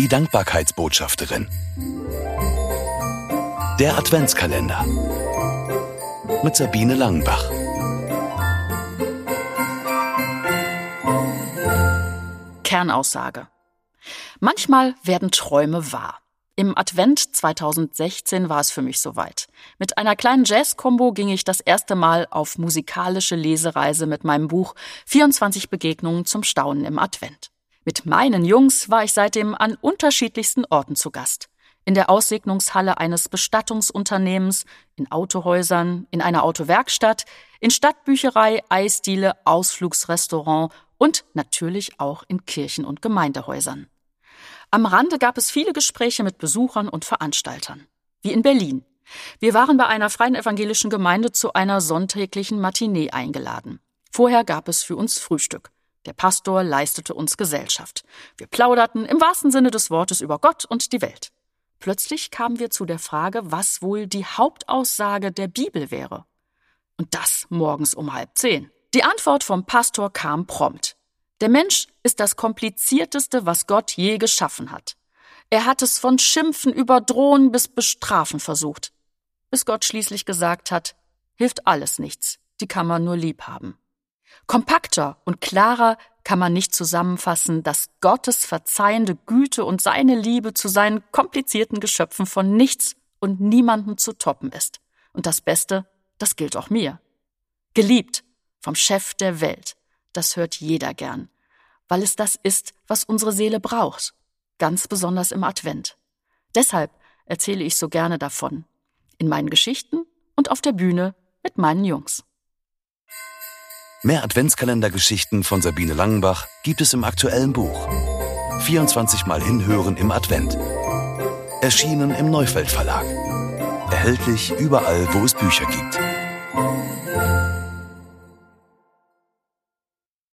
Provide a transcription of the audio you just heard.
Die Dankbarkeitsbotschafterin. Der Adventskalender. Mit Sabine Langenbach. Kernaussage. Manchmal werden Träume wahr. Im Advent 2016 war es für mich soweit. Mit einer kleinen Jazz-Kombo ging ich das erste Mal auf musikalische Lesereise mit meinem Buch 24 Begegnungen zum Staunen im Advent. Mit meinen Jungs war ich seitdem an unterschiedlichsten Orten zu Gast. In der Aussegnungshalle eines Bestattungsunternehmens, in Autohäusern, in einer Autowerkstatt, in Stadtbücherei, Eisdiele, Ausflugsrestaurant und natürlich auch in Kirchen und Gemeindehäusern. Am Rande gab es viele Gespräche mit Besuchern und Veranstaltern. Wie in Berlin. Wir waren bei einer freien evangelischen Gemeinde zu einer sonntäglichen Matinee eingeladen. Vorher gab es für uns Frühstück. Der Pastor leistete uns Gesellschaft. Wir plauderten im wahrsten Sinne des Wortes über Gott und die Welt. Plötzlich kamen wir zu der Frage, was wohl die Hauptaussage der Bibel wäre. Und das morgens um halb zehn. Die Antwort vom Pastor kam prompt. Der Mensch ist das komplizierteste, was Gott je geschaffen hat. Er hat es von Schimpfen über Drohen bis Bestrafen versucht, bis Gott schließlich gesagt hat, hilft alles nichts, die kann man nur lieb haben. Kompakter und klarer kann man nicht zusammenfassen, dass Gottes verzeihende Güte und seine Liebe zu seinen komplizierten Geschöpfen von nichts und niemandem zu toppen ist. Und das Beste, das gilt auch mir. Geliebt vom Chef der Welt, das hört jeder gern, weil es das ist, was unsere Seele braucht, ganz besonders im Advent. Deshalb erzähle ich so gerne davon, in meinen Geschichten und auf der Bühne mit meinen Jungs. Mehr Adventskalendergeschichten von Sabine Langenbach gibt es im aktuellen Buch. 24 Mal hinhören im Advent. Erschienen im Neufeld Verlag. Erhältlich überall, wo es Bücher gibt.